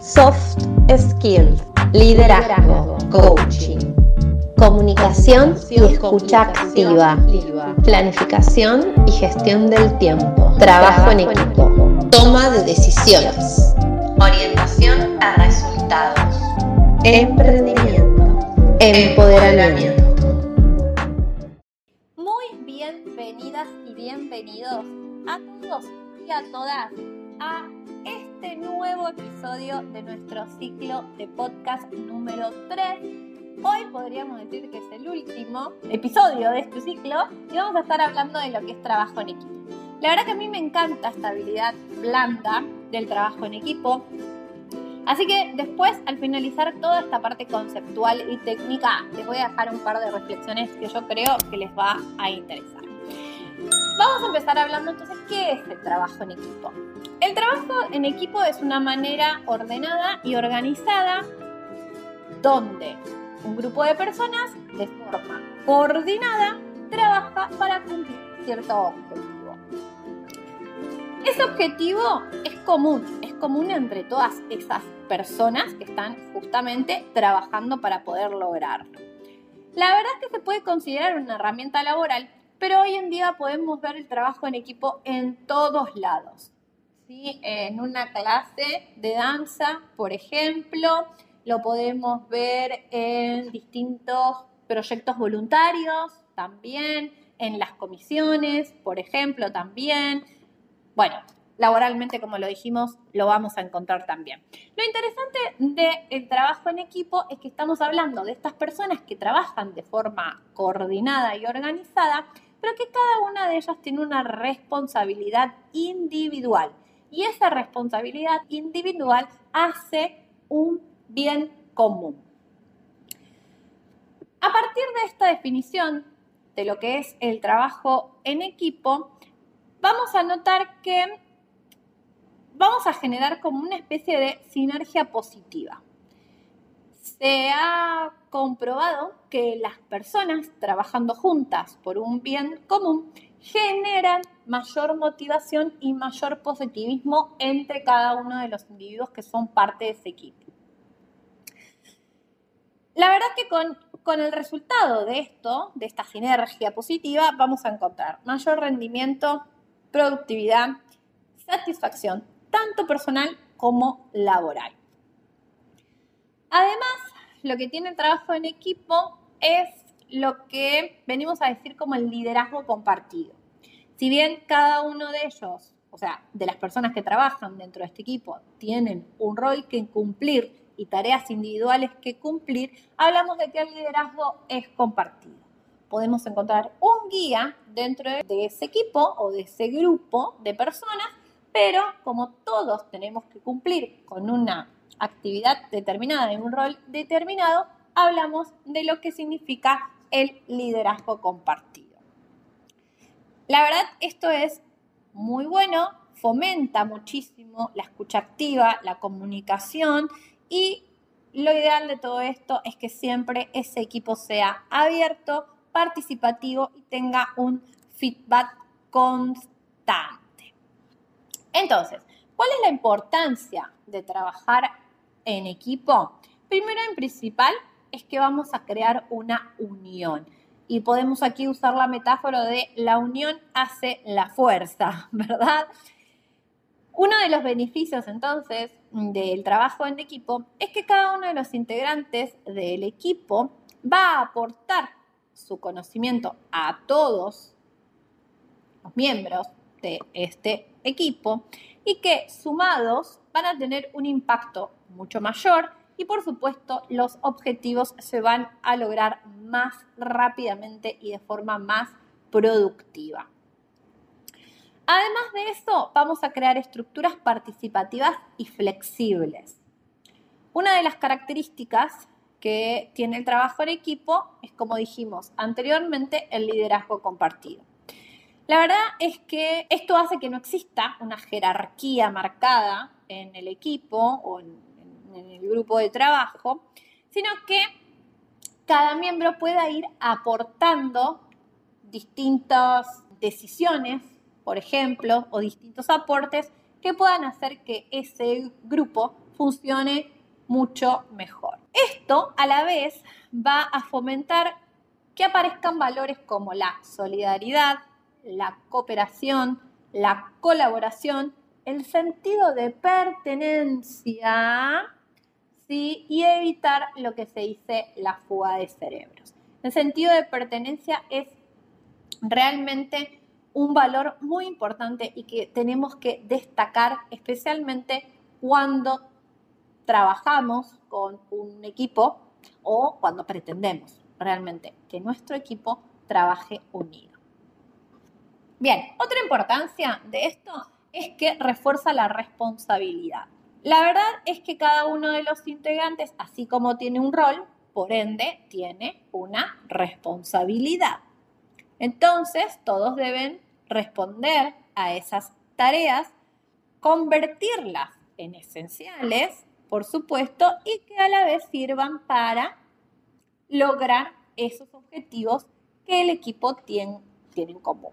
soft skills, liderazgo, coaching, comunicación y escucha activa, planificación y gestión del tiempo, trabajo en equipo, toma de decisiones, orientación a resultados, emprendimiento, empoderamiento. Muy bienvenidas y bienvenidos a todos y a todas a este nuevo episodio de nuestro ciclo de podcast número 3. Hoy podríamos decir que es el último episodio de este ciclo y vamos a estar hablando de lo que es trabajo en equipo. La verdad que a mí me encanta esta habilidad blanda del trabajo en equipo. Así que después, al finalizar toda esta parte conceptual y técnica, les voy a dejar un par de reflexiones que yo creo que les va a interesar. Vamos a empezar hablando entonces qué es el trabajo en equipo. El trabajo en equipo es una manera ordenada y organizada donde un grupo de personas de forma coordinada trabaja para cumplir cierto objetivo. Ese objetivo es común, es común entre todas esas personas que están justamente trabajando para poder lograrlo. La verdad es que se puede considerar una herramienta laboral, pero hoy en día podemos ver el trabajo en equipo en todos lados en una clase de danza, por ejemplo, lo podemos ver en distintos proyectos voluntarios también, en las comisiones, por ejemplo, también. Bueno, laboralmente, como lo dijimos, lo vamos a encontrar también. Lo interesante del trabajo en equipo es que estamos hablando de estas personas que trabajan de forma coordinada y organizada, pero que cada una de ellas tiene una responsabilidad individual y esa responsabilidad individual hace un bien común. A partir de esta definición de lo que es el trabajo en equipo, vamos a notar que vamos a generar como una especie de sinergia positiva. Se ha comprobado que las personas trabajando juntas por un bien común generan mayor motivación y mayor positivismo entre cada uno de los individuos que son parte de ese equipo. La verdad que con, con el resultado de esto, de esta sinergia positiva, vamos a encontrar mayor rendimiento, productividad, satisfacción, tanto personal como laboral. Además, lo que tiene el trabajo en equipo es lo que venimos a decir como el liderazgo compartido. Si bien cada uno de ellos, o sea, de las personas que trabajan dentro de este equipo, tienen un rol que cumplir y tareas individuales que cumplir, hablamos de que el liderazgo es compartido. Podemos encontrar un guía dentro de ese equipo o de ese grupo de personas, pero como todos tenemos que cumplir con una actividad determinada, en un rol determinado, hablamos de lo que significa el liderazgo compartido. La verdad, esto es muy bueno, fomenta muchísimo la escucha activa, la comunicación y lo ideal de todo esto es que siempre ese equipo sea abierto, participativo y tenga un feedback constante. Entonces, ¿cuál es la importancia de trabajar en equipo? Primero en principal es que vamos a crear una unión. Y podemos aquí usar la metáfora de la unión hace la fuerza, ¿verdad? Uno de los beneficios entonces del trabajo en equipo es que cada uno de los integrantes del equipo va a aportar su conocimiento a todos los miembros de este equipo y que sumados van a tener un impacto mucho mayor y por supuesto los objetivos se van a lograr más rápidamente y de forma más productiva. Además de eso, vamos a crear estructuras participativas y flexibles. Una de las características que tiene el trabajo en equipo es, como dijimos anteriormente, el liderazgo compartido. La verdad es que esto hace que no exista una jerarquía marcada en el equipo o en en el grupo de trabajo, sino que cada miembro pueda ir aportando distintas decisiones, por ejemplo, o distintos aportes que puedan hacer que ese grupo funcione mucho mejor. Esto a la vez va a fomentar que aparezcan valores como la solidaridad, la cooperación, la colaboración, el sentido de pertenencia y evitar lo que se dice la fuga de cerebros. El sentido de pertenencia es realmente un valor muy importante y que tenemos que destacar especialmente cuando trabajamos con un equipo o cuando pretendemos realmente que nuestro equipo trabaje unido. Bien, otra importancia de esto es que refuerza la responsabilidad. La verdad es que cada uno de los integrantes, así como tiene un rol, por ende tiene una responsabilidad. Entonces, todos deben responder a esas tareas, convertirlas en esenciales, por supuesto, y que a la vez sirvan para lograr esos objetivos que el equipo tiene, en común.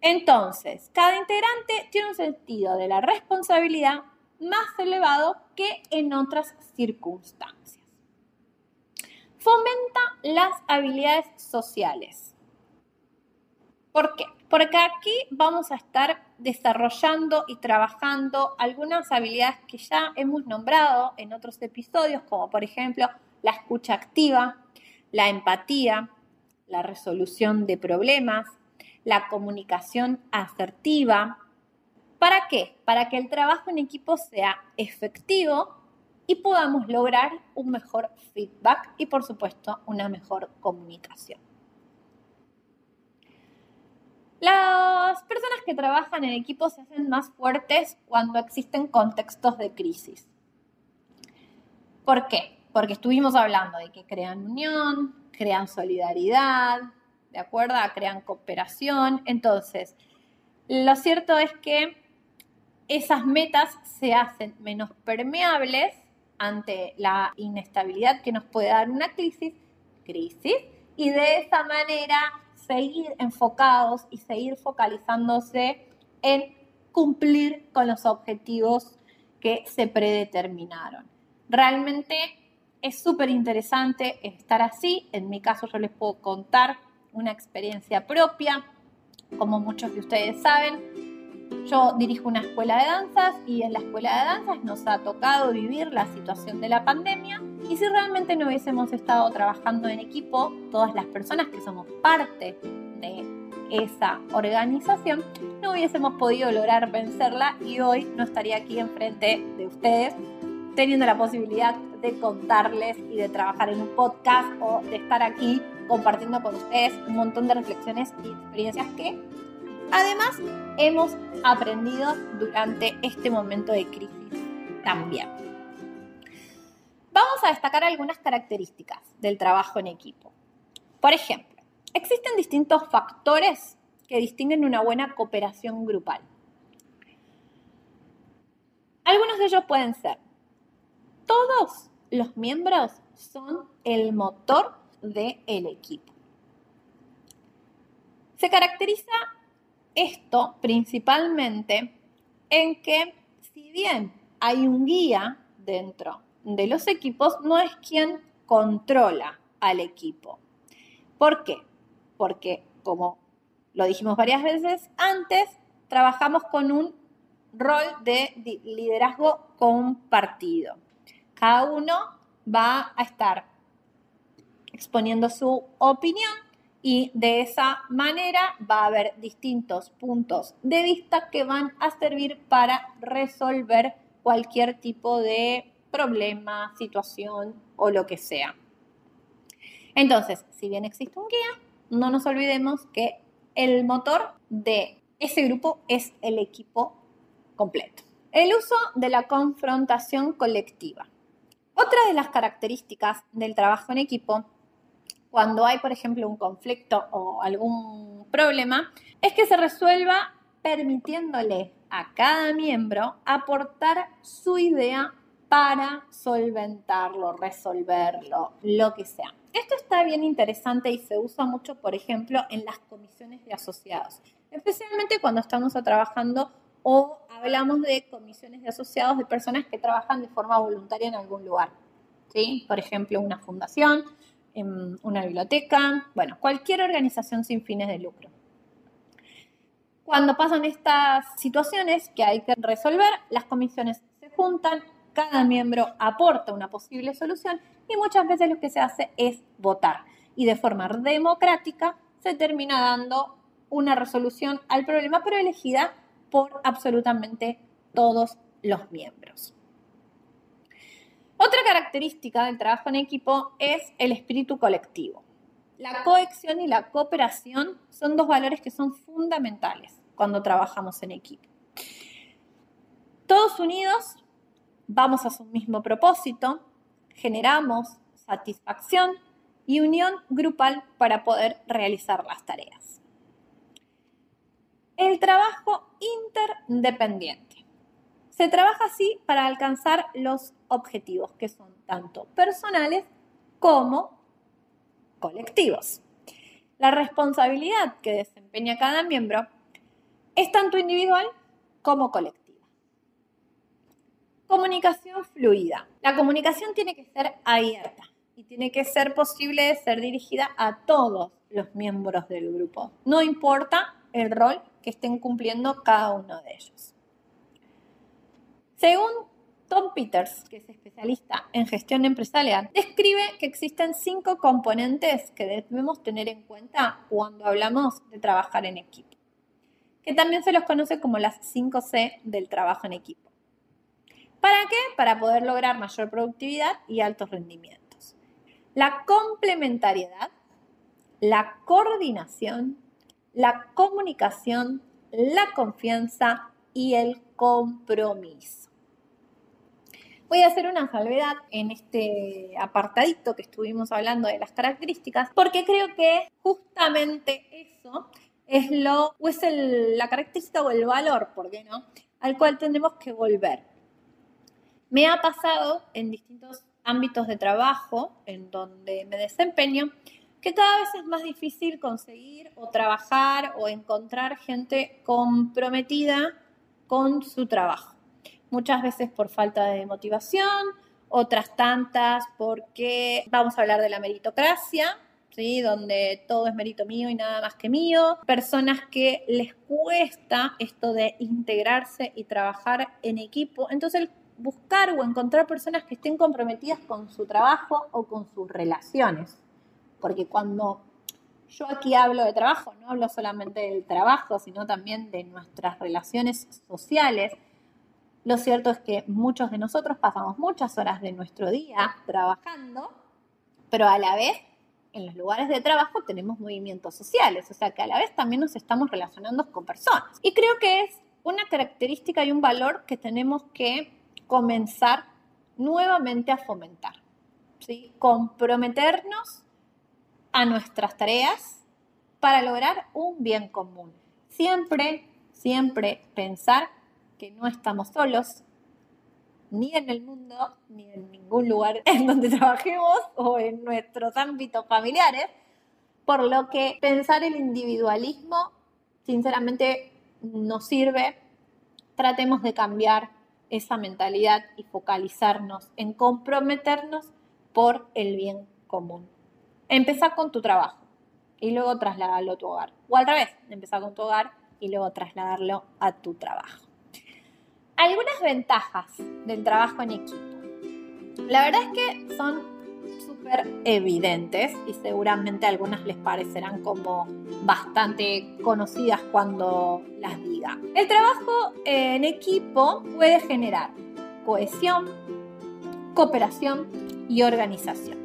Entonces, cada integrante tiene un sentido de la responsabilidad más elevado que en otras circunstancias. Fomenta las habilidades sociales. ¿Por qué? Porque aquí vamos a estar desarrollando y trabajando algunas habilidades que ya hemos nombrado en otros episodios, como por ejemplo la escucha activa, la empatía, la resolución de problemas, la comunicación asertiva. ¿Para qué? Para que el trabajo en equipo sea efectivo y podamos lograr un mejor feedback y por supuesto una mejor comunicación. Las personas que trabajan en equipo se hacen más fuertes cuando existen contextos de crisis. ¿Por qué? Porque estuvimos hablando de que crean unión, crean solidaridad, ¿de acuerdo? Crean cooperación. Entonces, lo cierto es que esas metas se hacen menos permeables ante la inestabilidad que nos puede dar una crisis, crisis, y de esa manera seguir enfocados y seguir focalizándose en cumplir con los objetivos que se predeterminaron. Realmente es súper interesante estar así. En mi caso yo les puedo contar una experiencia propia. Como muchos de ustedes saben, yo dirijo una escuela de danzas y en la escuela de danzas nos ha tocado vivir la situación de la pandemia. Y si realmente no hubiésemos estado trabajando en equipo, todas las personas que somos parte de esa organización, no hubiésemos podido lograr vencerla y hoy no estaría aquí enfrente de ustedes teniendo la posibilidad de contarles y de trabajar en un podcast o de estar aquí compartiendo con ustedes un montón de reflexiones y experiencias que además hemos aprendido durante este momento de crisis también. Vamos a destacar algunas características del trabajo en equipo. Por ejemplo, existen distintos factores que distinguen una buena cooperación grupal. Algunos de ellos pueden ser todos los miembros son el motor del equipo. Se caracteriza esto principalmente en que si bien hay un guía dentro de los equipos, no es quien controla al equipo. ¿Por qué? Porque, como lo dijimos varias veces antes, trabajamos con un rol de liderazgo compartido. Cada uno va a estar exponiendo su opinión y de esa manera va a haber distintos puntos de vista que van a servir para resolver cualquier tipo de problema, situación o lo que sea. Entonces, si bien existe un guía, no nos olvidemos que el motor de ese grupo es el equipo completo. El uso de la confrontación colectiva. Otra de las características del trabajo en equipo, cuando hay, por ejemplo, un conflicto o algún problema, es que se resuelva permitiéndole a cada miembro aportar su idea para solventarlo, resolverlo, lo que sea. Esto está bien interesante y se usa mucho, por ejemplo, en las comisiones de asociados, especialmente cuando estamos trabajando o hablamos de comisiones de asociados de personas que trabajan de forma voluntaria en algún lugar. ¿sí? Por ejemplo, una fundación, una biblioteca, bueno, cualquier organización sin fines de lucro. Cuando pasan estas situaciones que hay que resolver, las comisiones se juntan, cada miembro aporta una posible solución y muchas veces lo que se hace es votar. Y de forma democrática se termina dando una resolución al problema, pero elegida por absolutamente todos los miembros. Otra característica del trabajo en equipo es el espíritu colectivo. La cohesión y la cooperación son dos valores que son fundamentales cuando trabajamos en equipo. Todos unidos vamos a un mismo propósito, generamos satisfacción y unión grupal para poder realizar las tareas. El trabajo interdependiente. Se trabaja así para alcanzar los objetivos que son tanto personales como colectivos. La responsabilidad que desempeña cada miembro es tanto individual como colectiva. Comunicación fluida. La comunicación tiene que ser abierta y tiene que ser posible ser dirigida a todos los miembros del grupo. No importa el rol que estén cumpliendo cada uno de ellos. Según Tom Peters, que es especialista en gestión empresarial, describe que existen cinco componentes que debemos tener en cuenta cuando hablamos de trabajar en equipo, que también se los conoce como las 5C del trabajo en equipo. ¿Para qué? Para poder lograr mayor productividad y altos rendimientos. La complementariedad, la coordinación, la comunicación, la confianza y el compromiso. Voy a hacer una salvedad en este apartadito que estuvimos hablando de las características, porque creo que justamente eso es lo, o es la característica o el valor, ¿por qué no? Al cual tenemos que volver. Me ha pasado en distintos ámbitos de trabajo en donde me desempeño que cada vez es más difícil conseguir o trabajar o encontrar gente comprometida con su trabajo. Muchas veces por falta de motivación, otras tantas porque vamos a hablar de la meritocracia, ¿sí? donde todo es mérito mío y nada más que mío. Personas que les cuesta esto de integrarse y trabajar en equipo. Entonces, buscar o encontrar personas que estén comprometidas con su trabajo o con sus relaciones porque cuando yo aquí hablo de trabajo, no hablo solamente del trabajo, sino también de nuestras relaciones sociales. Lo cierto es que muchos de nosotros pasamos muchas horas de nuestro día trabajando, pero a la vez en los lugares de trabajo tenemos movimientos sociales, o sea que a la vez también nos estamos relacionando con personas. Y creo que es una característica y un valor que tenemos que comenzar nuevamente a fomentar. ¿sí? Comprometernos a nuestras tareas para lograr un bien común. Siempre, siempre pensar que no estamos solos, ni en el mundo, ni en ningún lugar en donde trabajemos o en nuestros ámbitos familiares, por lo que pensar el individualismo, sinceramente, no sirve. Tratemos de cambiar esa mentalidad y focalizarnos en comprometernos por el bien común. Empezar con tu trabajo y luego trasladarlo a tu hogar. O al revés, empezar con tu hogar y luego trasladarlo a tu trabajo. Algunas ventajas del trabajo en equipo. La verdad es que son súper evidentes y seguramente algunas les parecerán como bastante conocidas cuando las diga. El trabajo en equipo puede generar cohesión, cooperación y organización.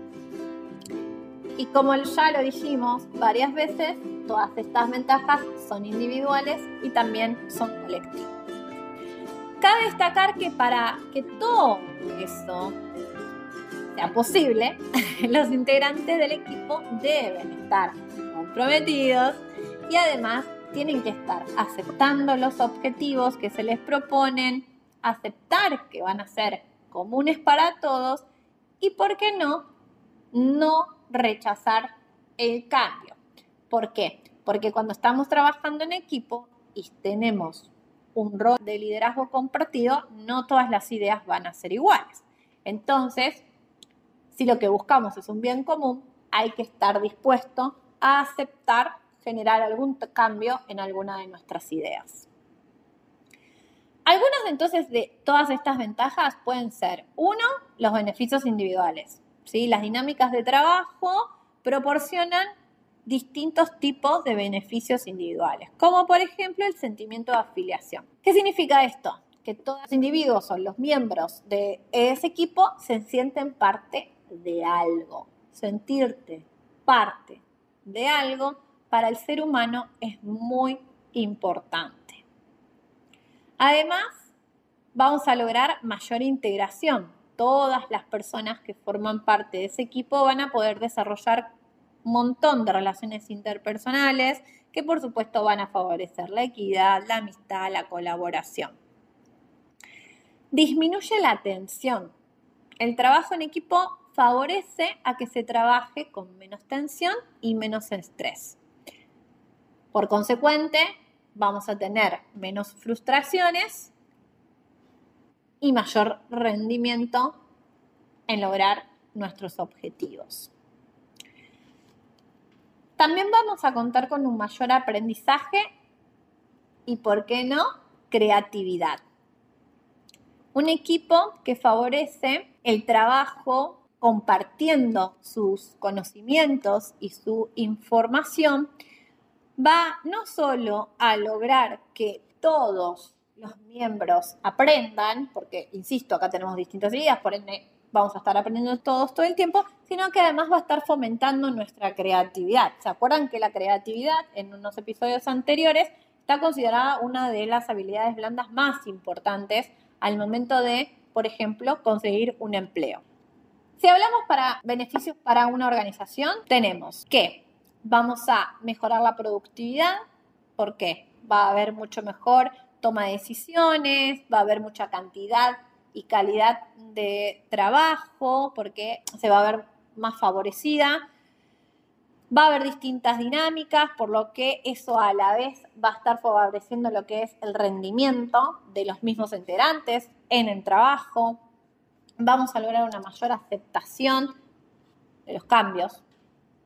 Y como ya lo dijimos varias veces, todas estas ventajas son individuales y también son colectivas. Cabe destacar que para que todo eso sea posible, los integrantes del equipo deben estar comprometidos y además tienen que estar aceptando los objetivos que se les proponen, aceptar que van a ser comunes para todos y, ¿por qué no?, no rechazar el cambio. ¿Por qué? Porque cuando estamos trabajando en equipo y tenemos un rol de liderazgo compartido, no todas las ideas van a ser iguales. Entonces, si lo que buscamos es un bien común, hay que estar dispuesto a aceptar generar algún cambio en alguna de nuestras ideas. Algunas entonces de todas estas ventajas pueden ser, uno, los beneficios individuales. ¿sí? Las dinámicas de trabajo proporcionan distintos tipos de beneficios individuales, como por ejemplo el sentimiento de afiliación. ¿Qué significa esto? Que todos los individuos o los miembros de ese equipo se sienten parte de algo. Sentirte parte de algo para el ser humano es muy importante. Además, vamos a lograr mayor integración. Todas las personas que forman parte de ese equipo van a poder desarrollar montón de relaciones interpersonales que por supuesto van a favorecer la equidad, la amistad, la colaboración. Disminuye la tensión. El trabajo en equipo favorece a que se trabaje con menos tensión y menos estrés. Por consecuente, vamos a tener menos frustraciones y mayor rendimiento en lograr nuestros objetivos. También vamos a contar con un mayor aprendizaje y, ¿por qué no?, creatividad. Un equipo que favorece el trabajo compartiendo sus conocimientos y su información va no solo a lograr que todos los miembros aprendan, porque, insisto, acá tenemos distintas ideas, por ende vamos a estar aprendiendo todos todo el tiempo, sino que además va a estar fomentando nuestra creatividad. ¿Se acuerdan que la creatividad en unos episodios anteriores está considerada una de las habilidades blandas más importantes al momento de, por ejemplo, conseguir un empleo? Si hablamos para beneficios para una organización, tenemos que vamos a mejorar la productividad, porque va a haber mucho mejor toma de decisiones, va a haber mucha cantidad y calidad de trabajo porque se va a ver más favorecida. Va a haber distintas dinámicas, por lo que eso a la vez va a estar favoreciendo lo que es el rendimiento de los mismos integrantes en el trabajo. Vamos a lograr una mayor aceptación de los cambios,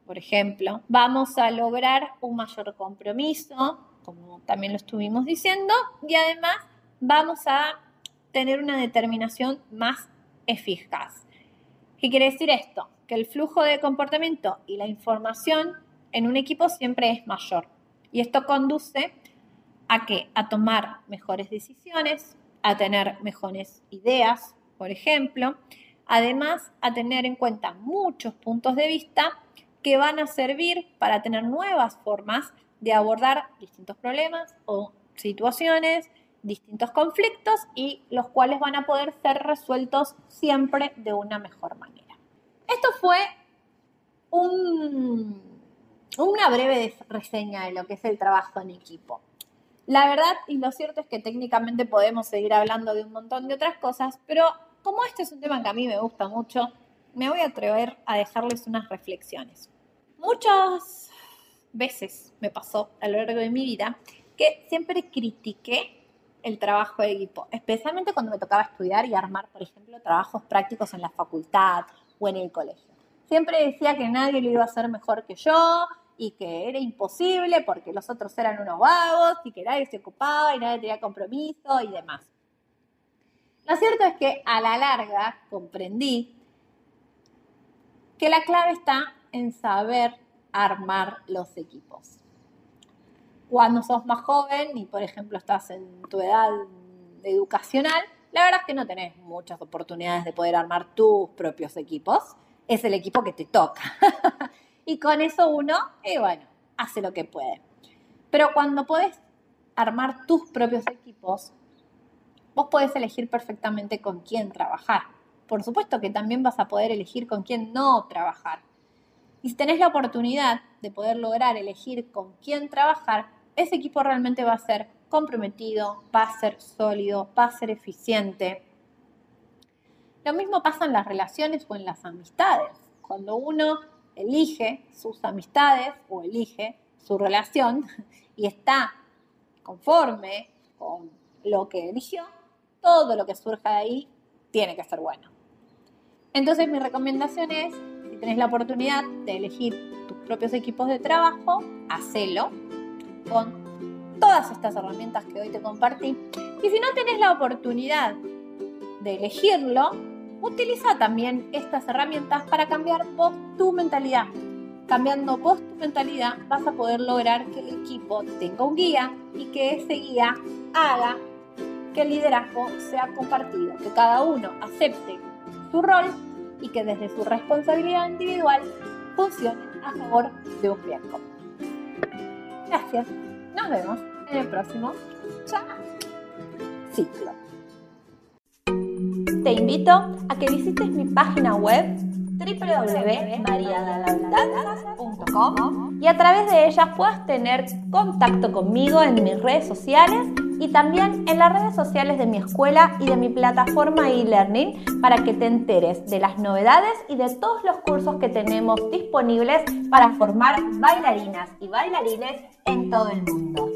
por ejemplo. Vamos a lograr un mayor compromiso, como también lo estuvimos diciendo, y además vamos a tener una determinación más eficaz. ¿Qué quiere decir esto? Que el flujo de comportamiento y la información en un equipo siempre es mayor. Y esto conduce a que a tomar mejores decisiones, a tener mejores ideas, por ejemplo, además a tener en cuenta muchos puntos de vista que van a servir para tener nuevas formas de abordar distintos problemas o situaciones distintos conflictos y los cuales van a poder ser resueltos siempre de una mejor manera. Esto fue una breve reseña de lo que es el trabajo en equipo. La verdad y lo cierto es que técnicamente podemos seguir hablando de un montón de otras cosas, pero como este es un tema que a mí me gusta mucho, me voy a atrever a dejarles unas reflexiones. Muchas veces me pasó a lo largo de mi vida que siempre critiqué el trabajo de equipo, especialmente cuando me tocaba estudiar y armar, por ejemplo, trabajos prácticos en la facultad o en el colegio. Siempre decía que nadie lo iba a hacer mejor que yo y que era imposible porque los otros eran unos vagos y que nadie se ocupaba y nadie tenía compromiso y demás. Lo cierto es que a la larga comprendí que la clave está en saber armar los equipos cuando sos más joven y, por ejemplo, estás en tu edad educacional, la verdad es que no tenés muchas oportunidades de poder armar tus propios equipos. Es el equipo que te toca. y con eso uno, eh, bueno, hace lo que puede. Pero cuando podés armar tus propios equipos, vos podés elegir perfectamente con quién trabajar. Por supuesto que también vas a poder elegir con quién no trabajar. Y si tenés la oportunidad de poder lograr elegir con quién trabajar, ese equipo realmente va a ser comprometido, va a ser sólido, va a ser eficiente. Lo mismo pasa en las relaciones o en las amistades. Cuando uno elige sus amistades o elige su relación y está conforme con lo que eligió, todo lo que surja de ahí tiene que ser bueno. Entonces mi recomendación es, si tenés la oportunidad de elegir tus propios equipos de trabajo, hacelo con todas estas herramientas que hoy te compartí. Y si no tenés la oportunidad de elegirlo, utiliza también estas herramientas para cambiar tu mentalidad. Cambiando tu mentalidad vas a poder lograr que el equipo tenga un guía y que ese guía haga que el liderazgo sea compartido, que cada uno acepte su rol y que desde su responsabilidad individual funcione a favor de un bien común. Gracias. Nos vemos en el próximo ciclo. Te invito a que visites mi página web www.mariadalandanzas.com y a través de ellas puedas tener contacto conmigo en mis redes sociales y también en las redes sociales de mi escuela y de mi plataforma e-learning para que te enteres de las novedades y de todos los cursos que tenemos disponibles para formar bailarinas y bailarines en todo el mundo.